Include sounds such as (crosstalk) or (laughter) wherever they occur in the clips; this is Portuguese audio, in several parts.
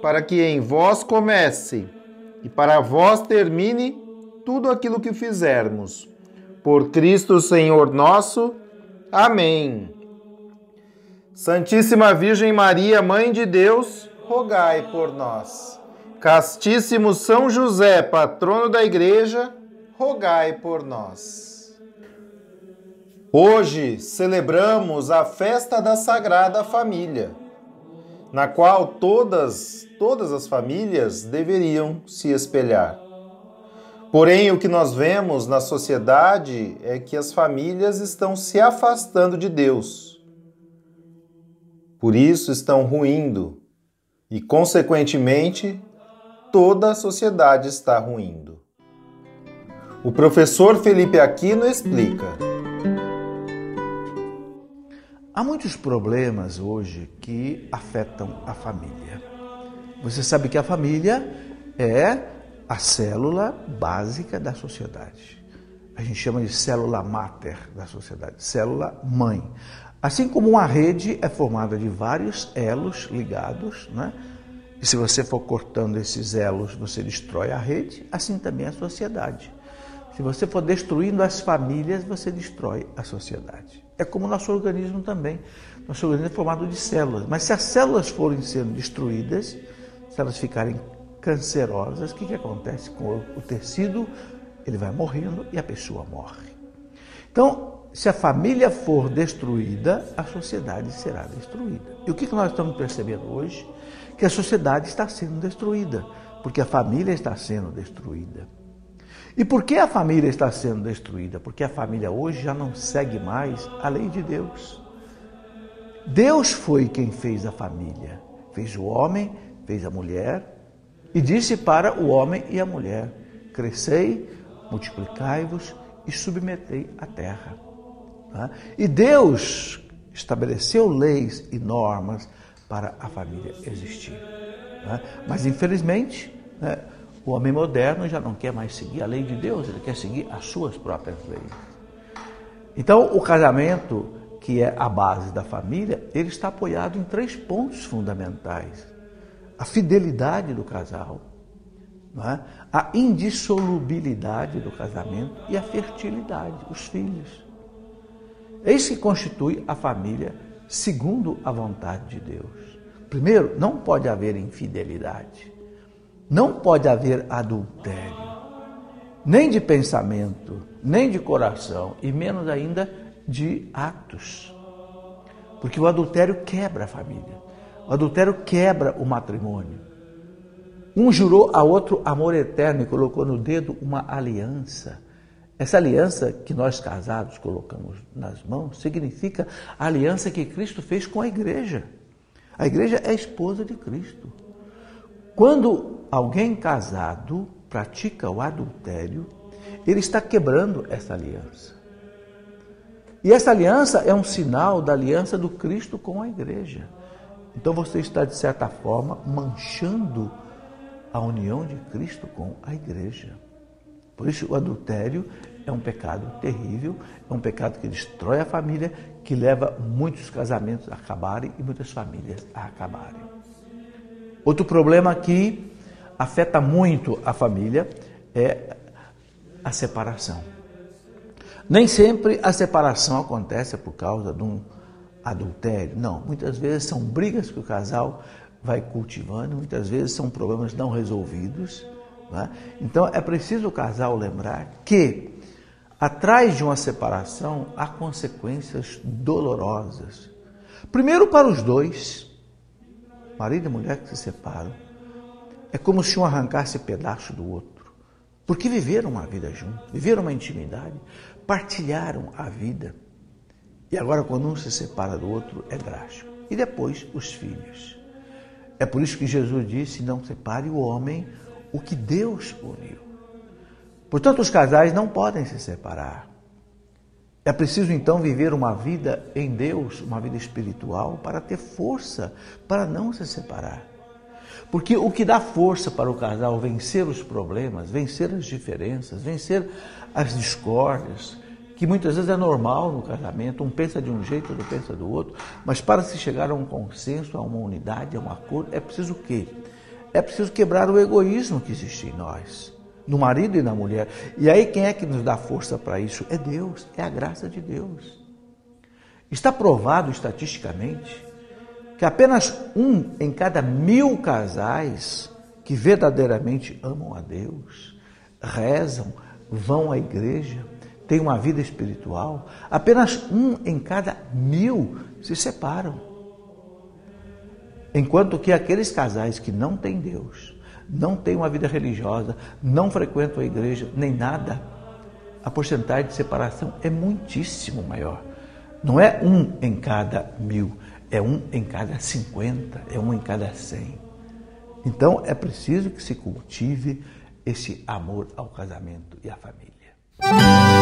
para que em vós comece e para vós termine tudo aquilo que fizermos. Por Cristo Senhor nosso. Amém. Santíssima Virgem Maria, Mãe de Deus, rogai por nós. Castíssimo São José, patrono da Igreja, rogai por nós. Hoje celebramos a festa da Sagrada Família na qual todas, todas as famílias deveriam se espelhar. Porém, o que nós vemos na sociedade é que as famílias estão se afastando de Deus. Por isso estão ruindo e, consequentemente, toda a sociedade está ruindo. O professor Felipe Aquino explica. Há muitos problemas hoje que afetam a família. Você sabe que a família é a célula básica da sociedade. A gente chama de célula máter da sociedade, célula mãe. Assim como uma rede é formada de vários elos ligados, né? E se você for cortando esses elos, você destrói a rede, assim também a sociedade. Se você for destruindo as famílias, você destrói a sociedade. É como o nosso organismo também. Nosso organismo é formado de células. Mas se as células forem sendo destruídas, se elas ficarem cancerosas, o que, que acontece com o tecido? Ele vai morrendo e a pessoa morre. Então, se a família for destruída, a sociedade será destruída. E o que, que nós estamos percebendo hoje? Que a sociedade está sendo destruída, porque a família está sendo destruída. E por que a família está sendo destruída? Porque a família hoje já não segue mais a lei de Deus. Deus foi quem fez a família. Fez o homem, fez a mulher e disse para o homem e a mulher: Crescei, multiplicai-vos e submetei a terra. Tá? E Deus estabeleceu leis e normas para a família existir. Tá? Mas infelizmente, né, o homem moderno já não quer mais seguir a lei de Deus, ele quer seguir as suas próprias leis. Então, o casamento, que é a base da família, ele está apoiado em três pontos fundamentais: a fidelidade do casal, é? a indissolubilidade do casamento e a fertilidade, os filhos. É isso que constitui a família segundo a vontade de Deus. Primeiro, não pode haver infidelidade. Não pode haver adultério, nem de pensamento, nem de coração, e menos ainda de atos. Porque o adultério quebra a família, o adultério quebra o matrimônio. Um jurou a outro amor eterno e colocou no dedo uma aliança. Essa aliança que nós casados colocamos nas mãos significa a aliança que Cristo fez com a igreja. A igreja é a esposa de Cristo. Quando alguém casado pratica o adultério, ele está quebrando essa aliança. E essa aliança é um sinal da aliança do Cristo com a igreja. Então você está, de certa forma, manchando a união de Cristo com a igreja. Por isso, o adultério é um pecado terrível, é um pecado que destrói a família, que leva muitos casamentos a acabarem e muitas famílias a acabarem. Outro problema que afeta muito a família é a separação. Nem sempre a separação acontece por causa de um adultério. Não, muitas vezes são brigas que o casal vai cultivando, muitas vezes são problemas não resolvidos. Né? Então é preciso o casal lembrar que Atrás de uma separação há consequências dolorosas. Primeiro, para os dois, marido e mulher que se separam, é como se um arrancasse pedaço do outro. Porque viveram uma vida juntos, viveram uma intimidade, partilharam a vida. E agora, quando um se separa do outro, é drástico. E depois, os filhos. É por isso que Jesus disse: não separe o homem o que Deus uniu. Portanto, os casais não podem se separar. É preciso então viver uma vida em Deus, uma vida espiritual, para ter força para não se separar. Porque o que dá força para o casal vencer os problemas, vencer as diferenças, vencer as discórdias, que muitas vezes é normal no casamento, um pensa de um jeito, outro pensa do outro, mas para se chegar a um consenso, a uma unidade, a um acordo, é preciso o quê? É preciso quebrar o egoísmo que existe em nós, no marido e na mulher. E aí quem é que nos dá força para isso? É Deus, é a graça de Deus. Está provado estatisticamente que apenas um em cada mil casais que verdadeiramente amam a Deus, rezam, vão à igreja, tem uma vida espiritual, apenas um em cada mil se separam. Enquanto que aqueles casais que não têm Deus, não têm uma vida religiosa, não frequentam a igreja, nem nada, a porcentagem de separação é muitíssimo maior. Não é um em cada mil, é um em cada cinquenta, é um em cada cem. Então é preciso que se cultive esse amor ao casamento e à família.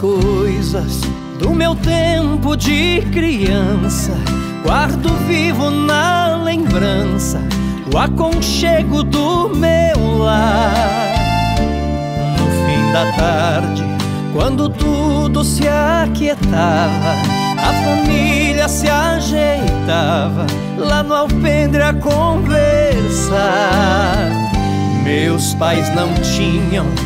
Coisas do meu tempo de criança. Guardo vivo na lembrança o aconchego do meu lar. No fim da tarde, quando tudo se aquietava, a família se ajeitava lá no alpendre a conversar. Meus pais não tinham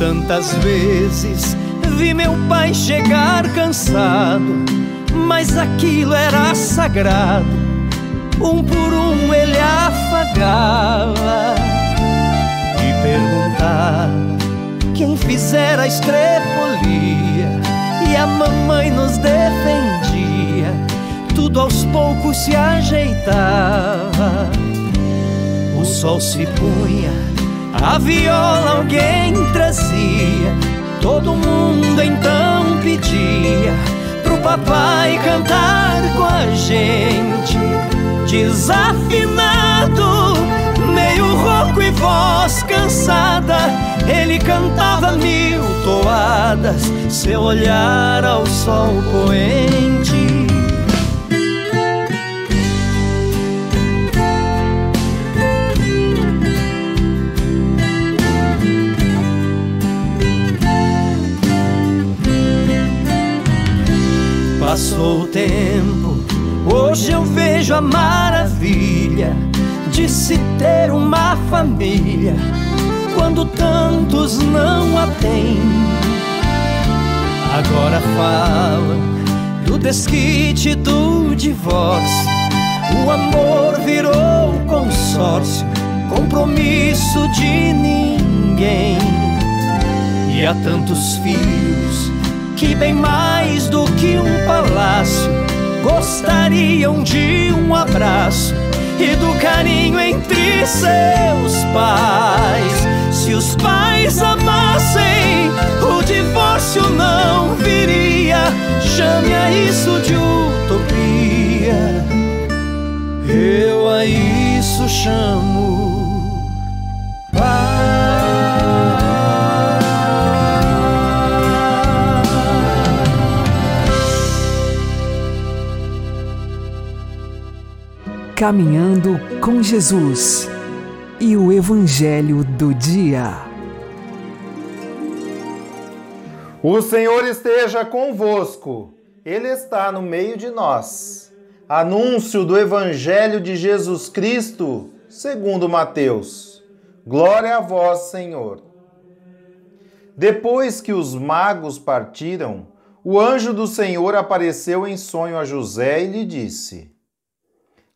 Tantas vezes vi meu pai chegar cansado, mas aquilo era sagrado. Um por um ele afagava e perguntava quem fizera a estrepolia. E a mamãe nos defendia, tudo aos poucos se ajeitava. O sol se punha a viola alguém trazia, todo mundo então pedia pro papai cantar com a gente. Desafinado, meio rouco e voz cansada, ele cantava mil toadas, seu olhar ao sol poente. Passou o tempo, hoje eu vejo a maravilha de se ter uma família quando tantos não a têm. Agora falam do desquite do divórcio. O amor virou consórcio, compromisso de ninguém. E há tantos filhos que bem mais do que um palácio gostariam de um abraço e do carinho entre seus pais. Se os pais amassem, o divórcio não viria. Chame a isso de utopia. Eu a isso chamo Caminhando com Jesus e o Evangelho do Dia. O Senhor esteja convosco, Ele está no meio de nós. Anúncio do Evangelho de Jesus Cristo, segundo Mateus. Glória a vós, Senhor. Depois que os magos partiram, o anjo do Senhor apareceu em sonho a José e lhe disse: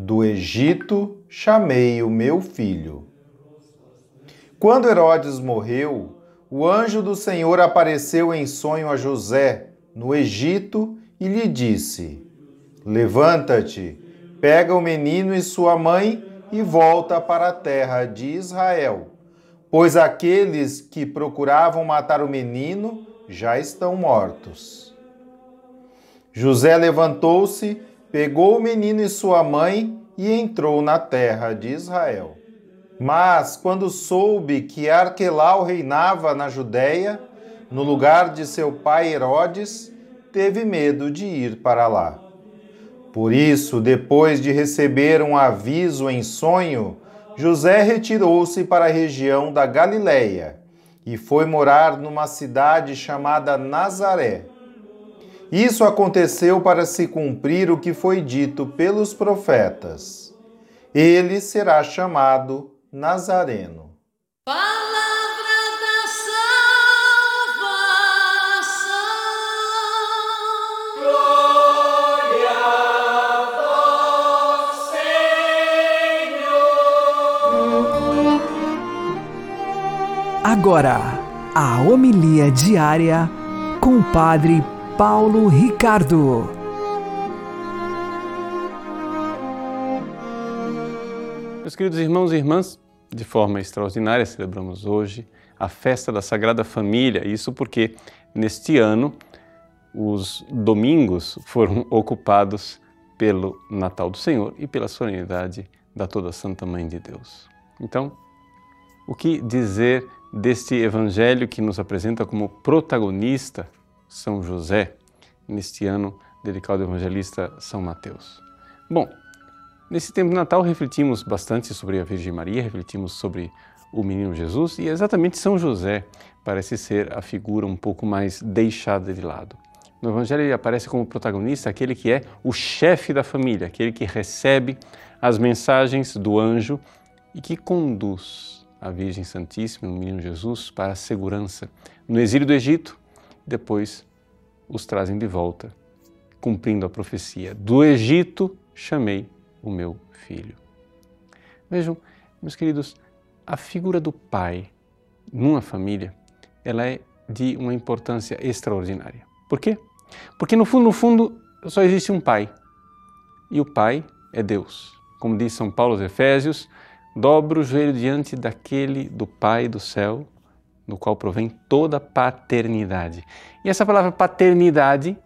do Egito chamei o meu filho. Quando Herodes morreu, o anjo do Senhor apareceu em sonho a José, no Egito, e lhe disse: Levanta-te, pega o menino e sua mãe e volta para a terra de Israel, pois aqueles que procuravam matar o menino já estão mortos. José levantou-se pegou o menino e sua mãe e entrou na terra de Israel. Mas, quando soube que Arquelau reinava na Judéia, no lugar de seu pai Herodes, teve medo de ir para lá. Por isso, depois de receber um aviso em sonho, José retirou-se para a região da Galiléia e foi morar numa cidade chamada Nazaré isso aconteceu para se cumprir o que foi dito pelos profetas. Ele será chamado Nazareno. Agora, a homilia diária com o Padre Paulo Ricardo. Meus queridos irmãos e irmãs, de forma extraordinária celebramos hoje a festa da Sagrada Família. Isso porque neste ano os domingos foram (laughs) ocupados pelo Natal do Senhor e pela solenidade da Toda Santa Mãe de Deus. Então, o que dizer deste evangelho que nos apresenta como protagonista são José, neste ano dedicado ao evangelista São Mateus. Bom, nesse tempo de Natal refletimos bastante sobre a Virgem Maria, refletimos sobre o menino Jesus e exatamente São José parece ser a figura um pouco mais deixada de lado. No Evangelho ele aparece como protagonista aquele que é o chefe da família, aquele que recebe as mensagens do anjo e que conduz a Virgem Santíssima, o menino Jesus, para a segurança no exílio do Egito depois os trazem de volta, cumprindo a profecia: Do Egito chamei o meu filho. Vejam, meus queridos, a figura do pai numa família, ela é de uma importância extraordinária. Por quê? Porque no fundo, no fundo, só existe um pai. E o pai é Deus. Como diz São Paulo aos Efésios, dobra o joelho diante daquele do Pai do céu no qual provém toda paternidade. E essa palavra paternidade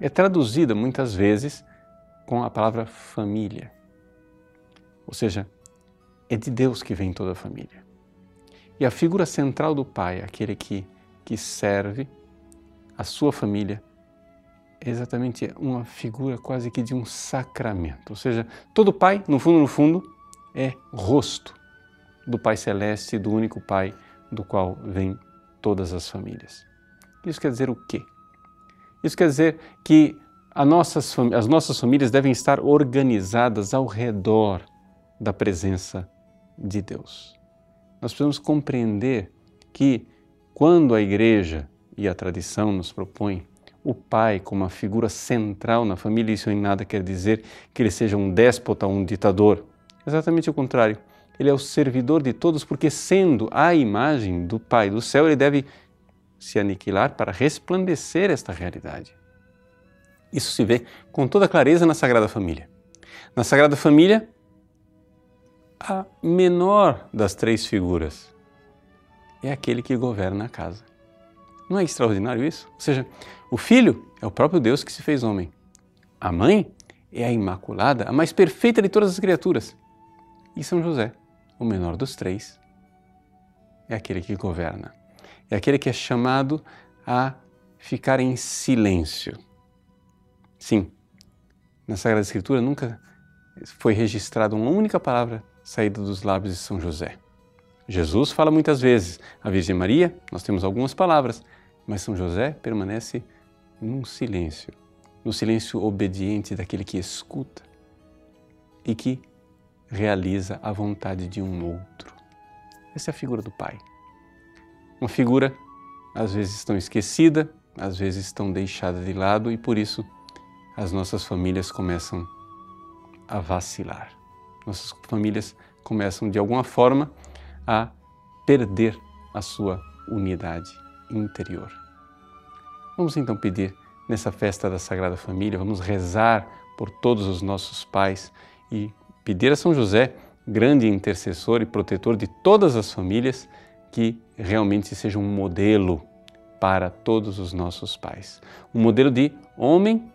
é traduzida muitas vezes com a palavra família. Ou seja, é de Deus que vem toda a família. E a figura central do pai, aquele que, que serve a sua família, é exatamente uma figura quase que de um sacramento. Ou seja, todo pai, no fundo, no fundo, é rosto do Pai Celeste, do único Pai do qual vêm todas as famílias. Isso quer dizer o quê? Isso quer dizer que nossas, as nossas famílias devem estar organizadas ao redor da presença de Deus. Nós precisamos compreender que quando a igreja e a tradição nos propõem o pai como uma figura central na família, isso em nada quer dizer que ele seja um déspota ou um ditador. Exatamente o contrário. Ele é o servidor de todos, porque sendo a imagem do Pai do céu, ele deve se aniquilar para resplandecer esta realidade. Isso se vê com toda clareza na Sagrada Família. Na Sagrada Família, a menor das três figuras é aquele que governa a casa. Não é extraordinário isso? Ou seja, o filho é o próprio Deus que se fez homem. A mãe é a Imaculada, a mais perfeita de todas as criaturas. E São José, o menor dos três, é aquele que governa. É aquele que é chamado a ficar em silêncio. Sim, na Sagrada Escritura nunca foi registrada uma única palavra saída dos lábios de São José. Jesus fala muitas vezes, a Virgem Maria, nós temos algumas palavras, mas São José permanece num silêncio, no silêncio obediente daquele que escuta e que realiza a vontade de um outro. Essa é a figura do Pai. Uma figura, às vezes, tão esquecida, às vezes, tão deixada de lado e por isso as nossas famílias começam a vacilar. Nossas famílias começam, de alguma forma, a perder a sua unidade interior. Vamos então pedir nessa festa da Sagrada Família, vamos rezar por todos os nossos pais e pedir a São José, grande intercessor e protetor de todas as famílias, que realmente seja um modelo para todos os nossos pais. Um modelo de homem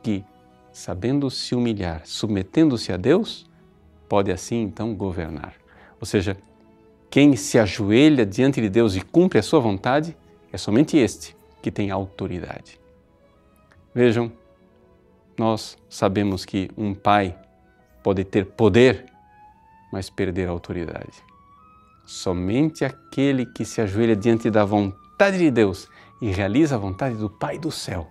que, sabendo se humilhar, submetendo-se a Deus, pode assim então governar. Ou seja, quem se ajoelha diante de Deus e cumpre a sua vontade é somente este que tem autoridade. Vejam, nós sabemos que um pai pode ter poder, mas perder a autoridade. Somente aquele que se ajoelha diante da vontade de Deus e realiza a vontade do Pai do céu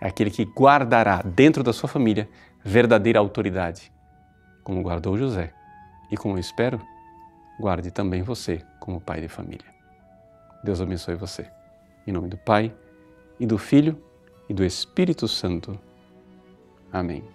é aquele que guardará dentro da sua família verdadeira autoridade, como guardou José e como eu espero, guarde também você como pai de família. Deus abençoe você. Em nome do Pai, e do Filho, e do Espírito Santo. Amém.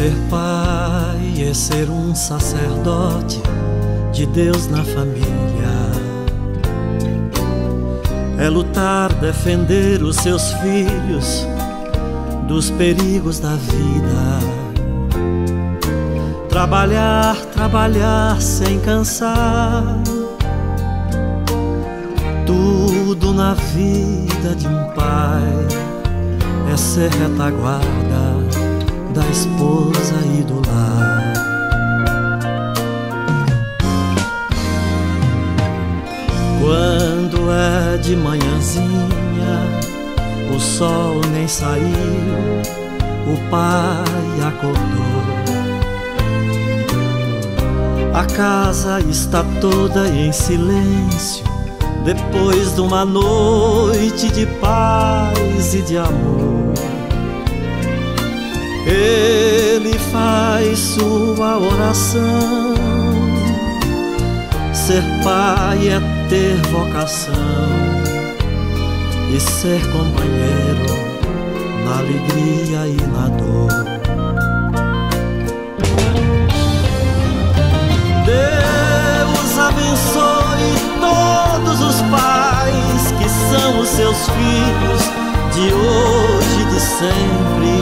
Ser pai é ser um sacerdote de Deus na família. É lutar, defender os seus filhos dos perigos da vida. Trabalhar, trabalhar sem cansar. Tudo na vida de um pai é ser retaguarda da esposa e do lar. Quando é de manhãzinha, o sol nem saiu, o pai acordou. A casa está toda em silêncio, depois de uma noite de paz e de amor. Ele faz sua oração. Ser pai é ter vocação e ser companheiro na alegria e na dor. Abençoe todos os pais que são os seus filhos de hoje e de sempre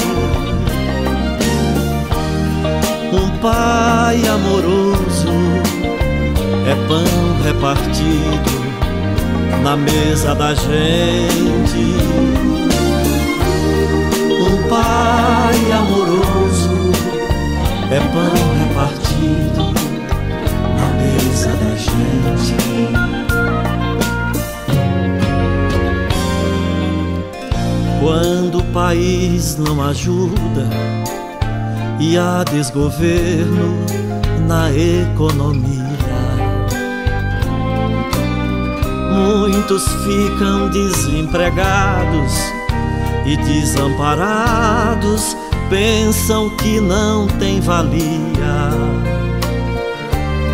um pai amoroso é pão repartido na mesa da gente. Um pai amoroso é pão repartido na mesa da gente. Quando o país não ajuda, e há desgoverno na economia. Muitos ficam desempregados e desamparados, pensam que não tem valia.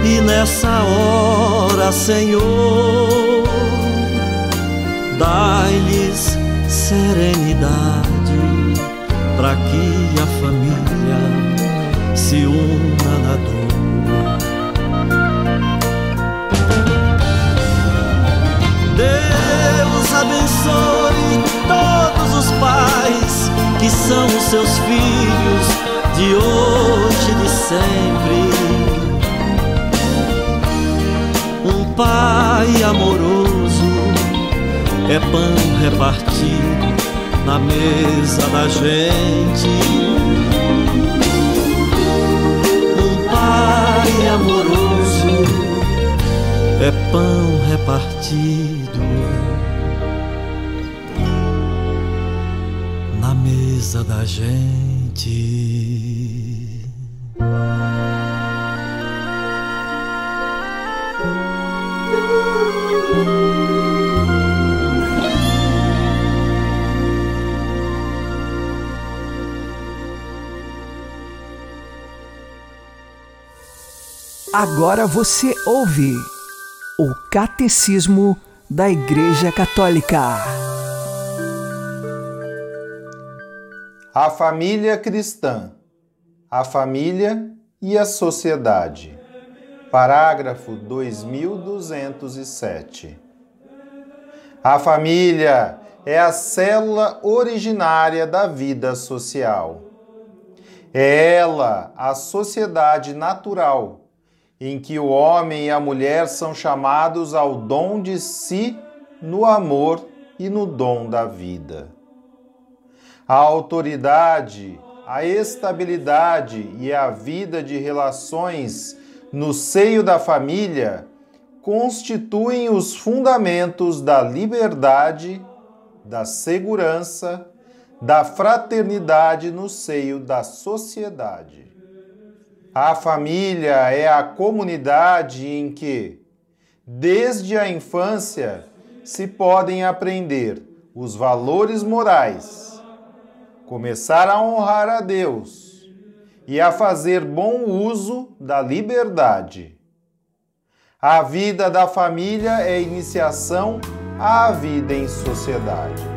E nessa hora, Senhor, dai-lhes serenidade para que a família se una na dor. Deus abençoe todos os pais que são os seus filhos de hoje e de sempre. Pai amoroso é pão repartido na mesa da gente. Um pai amoroso é pão repartido na mesa da gente. Agora você ouve o Catecismo da Igreja Católica. A família cristã, a família e a sociedade. Parágrafo 2207. A família é a célula originária da vida social. É ela a sociedade natural em que o homem e a mulher são chamados ao dom de si no amor e no dom da vida. A autoridade, a estabilidade e a vida de relações no seio da família constituem os fundamentos da liberdade, da segurança, da fraternidade no seio da sociedade. A família é a comunidade em que, desde a infância, se podem aprender os valores morais, começar a honrar a Deus e a fazer bom uso da liberdade. A vida da família é iniciação à vida em sociedade.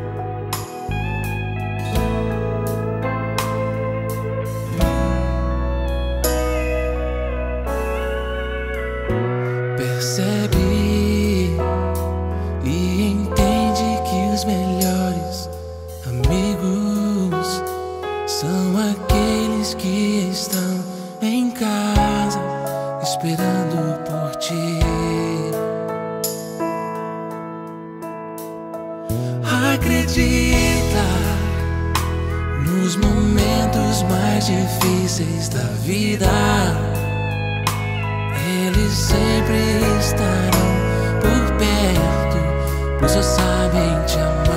Difíceis da vida, eles sempre estarão por perto, pois só sabem te amar.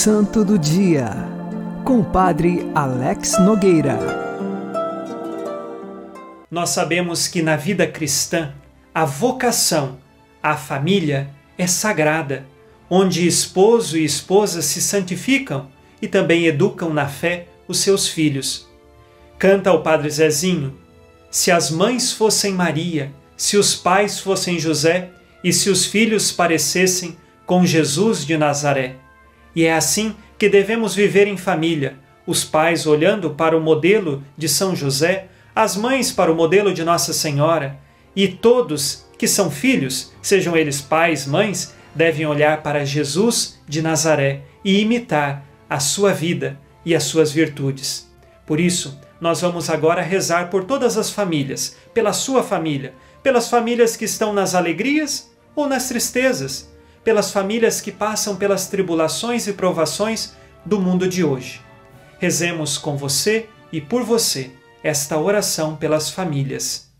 Santo do Dia, com o Padre Alex Nogueira. Nós sabemos que na vida cristã, a vocação à família é sagrada, onde esposo e esposa se santificam e também educam na fé os seus filhos. Canta o Padre Zezinho: Se as mães fossem Maria, se os pais fossem José e se os filhos parecessem com Jesus de Nazaré. E é assim que devemos viver em família, os pais olhando para o modelo de São José, as mães para o modelo de Nossa Senhora, e todos que são filhos, sejam eles pais, mães, devem olhar para Jesus de Nazaré e imitar a sua vida e as suas virtudes. Por isso, nós vamos agora rezar por todas as famílias, pela sua família, pelas famílias que estão nas alegrias ou nas tristezas, pelas famílias que passam pelas tribulações e provações do mundo de hoje. Rezemos com você e por você esta oração pelas famílias.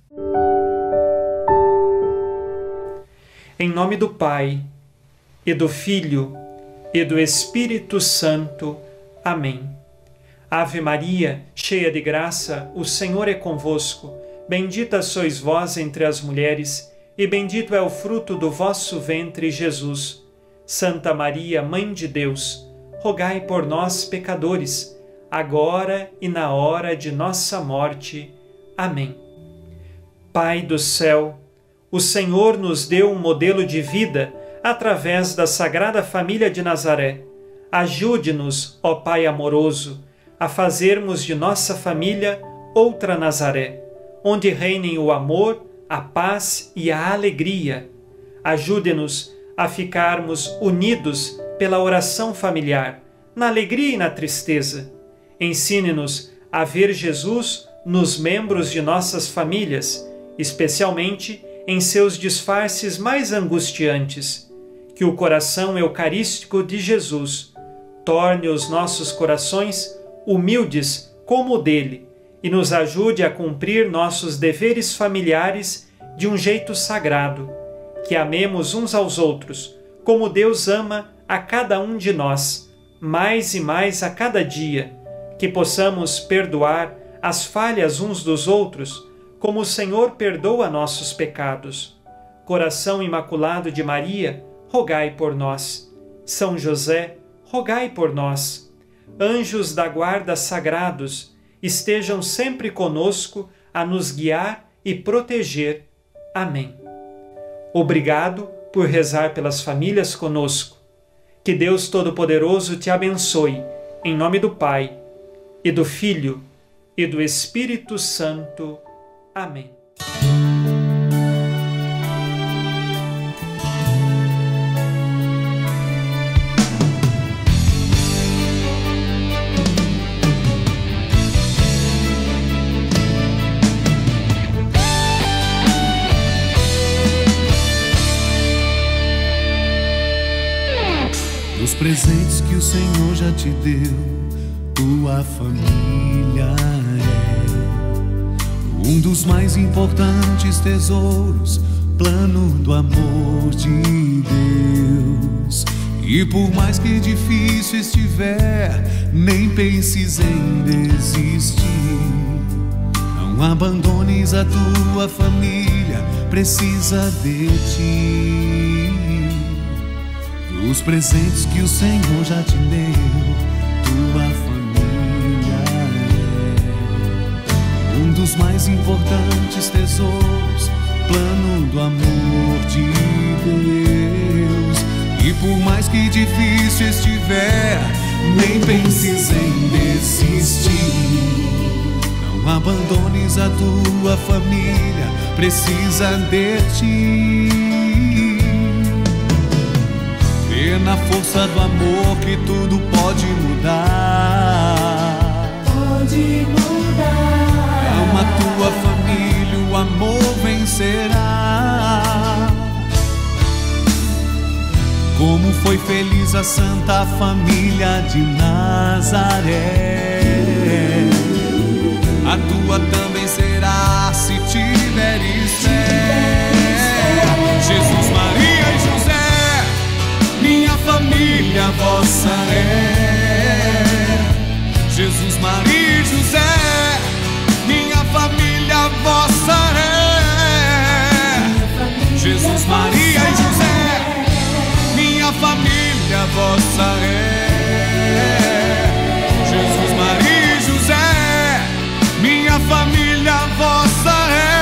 Em nome do Pai, e do Filho, e do Espírito Santo. Amém. Ave Maria, cheia de graça, o Senhor é convosco. Bendita sois vós entre as mulheres e bendito é o fruto do vosso ventre, Jesus. Santa Maria, Mãe de Deus, rogai por nós, pecadores, agora e na hora de nossa morte. Amém. Pai do céu, o Senhor nos deu um modelo de vida através da Sagrada Família de Nazaré. Ajude-nos, ó Pai amoroso, a fazermos de nossa família outra Nazaré, onde reinem o amor, a paz e a alegria. Ajude-nos a ficarmos unidos pela oração familiar, na alegria e na tristeza. Ensine-nos a ver Jesus nos membros de nossas famílias, especialmente em seus disfarces mais angustiantes. Que o coração eucarístico de Jesus torne os nossos corações humildes como o dele e nos ajude a cumprir nossos deveres familiares de um jeito sagrado, que amemos uns aos outros, como Deus ama a cada um de nós, mais e mais a cada dia, que possamos perdoar as falhas uns dos outros, como o Senhor perdoa nossos pecados. Coração Imaculado de Maria, rogai por nós. São José, rogai por nós. Anjos da guarda sagrados, estejam sempre conosco a nos guiar e proteger. Amém. Obrigado por rezar pelas famílias conosco. Que Deus Todo-Poderoso te abençoe, em nome do Pai, e do Filho, e do Espírito Santo. Amém. Presentes que o Senhor já te deu, tua família é um dos mais importantes tesouros, plano do amor de Deus. E por mais que difícil estiver, nem penses em desistir. Não abandones a tua família, precisa de ti. Os presentes que o Senhor já te deu, tua família é um dos mais importantes tesouros, plano do amor de Deus. E por mais que difícil estiver, nem penses em desistir. Não abandones a tua família, precisa de ti. Na força do amor que tudo pode mudar. Pode mudar. Ama tua família, o amor vencerá. Como foi feliz a santa família de Nazaré. A tua também será se tiveres fé. Jesus, família vossa é. Jesus, Maria e José, minha família vossa é. Jesus, Maria e José, minha família vossa é. Jesus, Maria e José, minha família vossa é.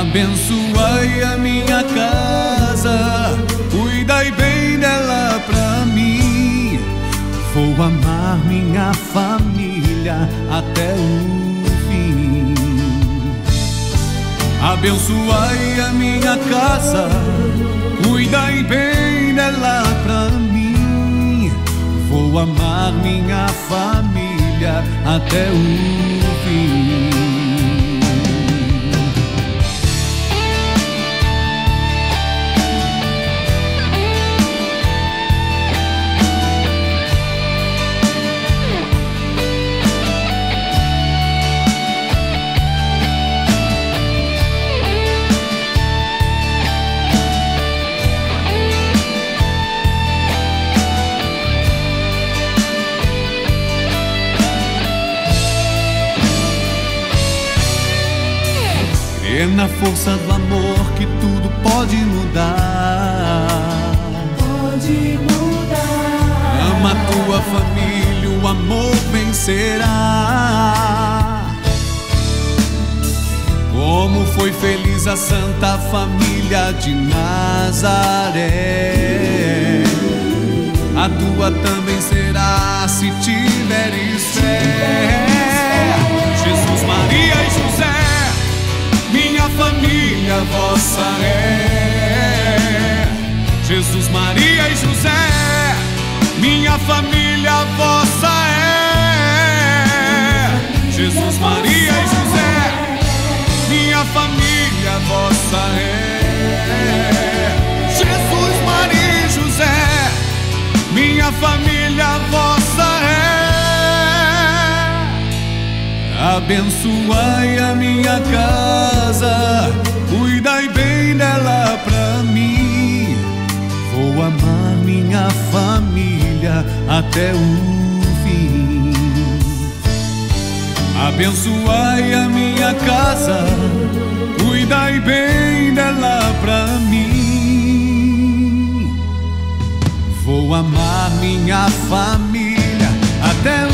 Abençoai a minha casa casa, cuidai bem dela pra mim. Vou amar minha família até o fim. Abençoai a minha casa, cuidai bem dela pra mim. Vou amar minha família até o fim. Força do amor que tudo pode mudar. Pode mudar. Ama a tua família, o amor vencerá. Como foi feliz a santa família de Nazaré. A tua também será se tiveres fé. Jesus, Maria e José família vossa é. Jesus, Maria e José, minha família vossa é. Jesus, Maria e José, minha família vossa é. Jesus, Maria e José, minha família vossa Abençoai a minha casa, cuidai bem dela pra mim. Vou amar minha família até o fim. Abençoai a minha casa, cuidai bem dela pra mim. Vou amar minha família até o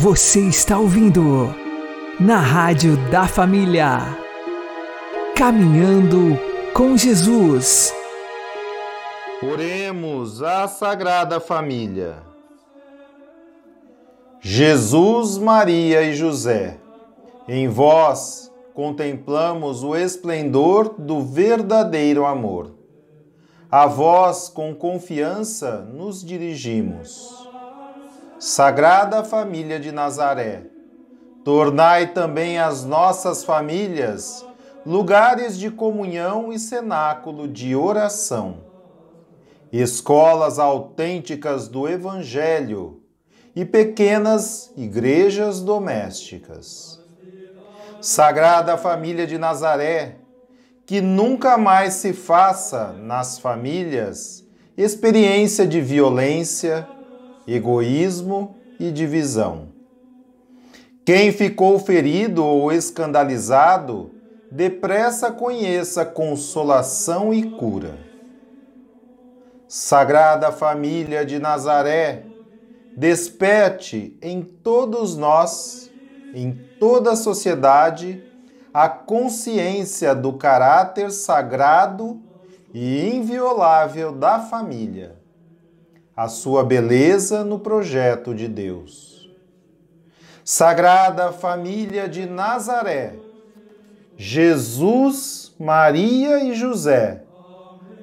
Você está ouvindo na Rádio da Família. Caminhando com Jesus. Oremos a Sagrada Família. Jesus, Maria e José, em vós contemplamos o esplendor do verdadeiro amor. A vós, com confiança, nos dirigimos. Sagrada Família de Nazaré, tornai também as nossas famílias lugares de comunhão e cenáculo de oração, escolas autênticas do Evangelho e pequenas igrejas domésticas. Sagrada Família de Nazaré, que nunca mais se faça nas famílias experiência de violência, egoísmo e divisão. Quem ficou ferido ou escandalizado, depressa conheça consolação e cura. Sagrada Família de Nazaré, desperte em todos nós, em toda a sociedade, a consciência do caráter sagrado e inviolável da família a sua beleza no projeto de Deus. Sagrada Família de Nazaré, Jesus, Maria e José,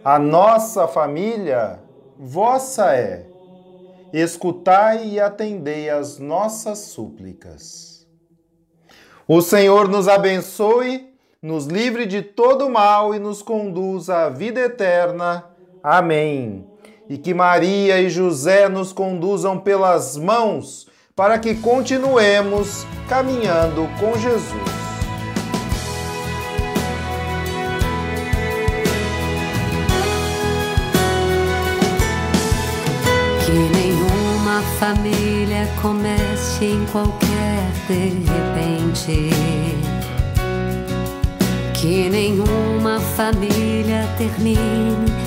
a nossa família vossa é. Escutai e atendei as nossas súplicas. O Senhor nos abençoe, nos livre de todo mal e nos conduza à vida eterna. Amém e que Maria e José nos conduzam pelas mãos para que continuemos caminhando com Jesus. Que nenhuma família comece em qualquer de repente. Que nenhuma família termine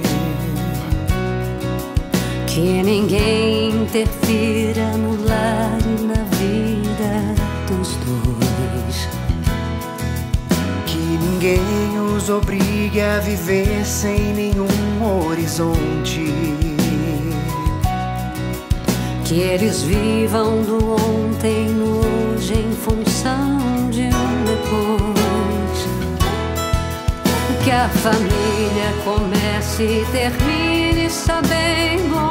Que ninguém interfira no lar e na vida dos dois. Que ninguém os obrigue a viver sem nenhum horizonte. Que eles vivam do ontem no hoje em função de um depois. Que a família comece e termine sabendo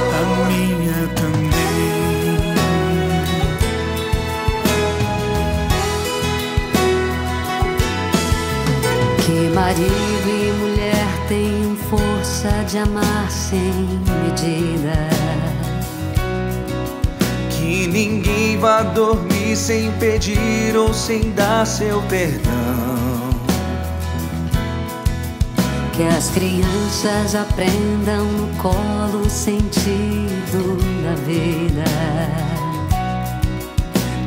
marido e mulher tenham força de amar sem medida. Que ninguém vá dormir sem pedir ou sem dar seu perdão. Que as crianças aprendam no colo o sentido da vida.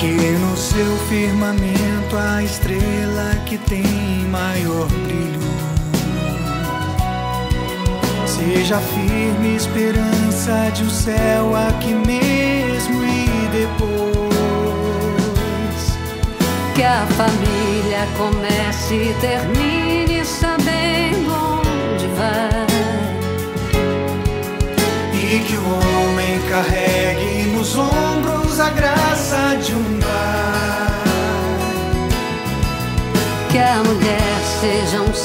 Que no seu firmamento a estrela que tem maior brilho seja firme esperança de um céu aqui mesmo e depois. Que a família comece e termine sabendo onde vai. E que o homem carregue